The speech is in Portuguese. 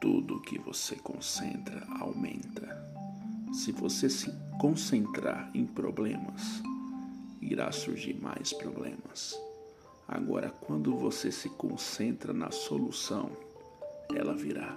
Tudo que você concentra aumenta. Se você se concentrar em problemas, irá surgir mais problemas. Agora, quando você se concentra na solução, ela virá.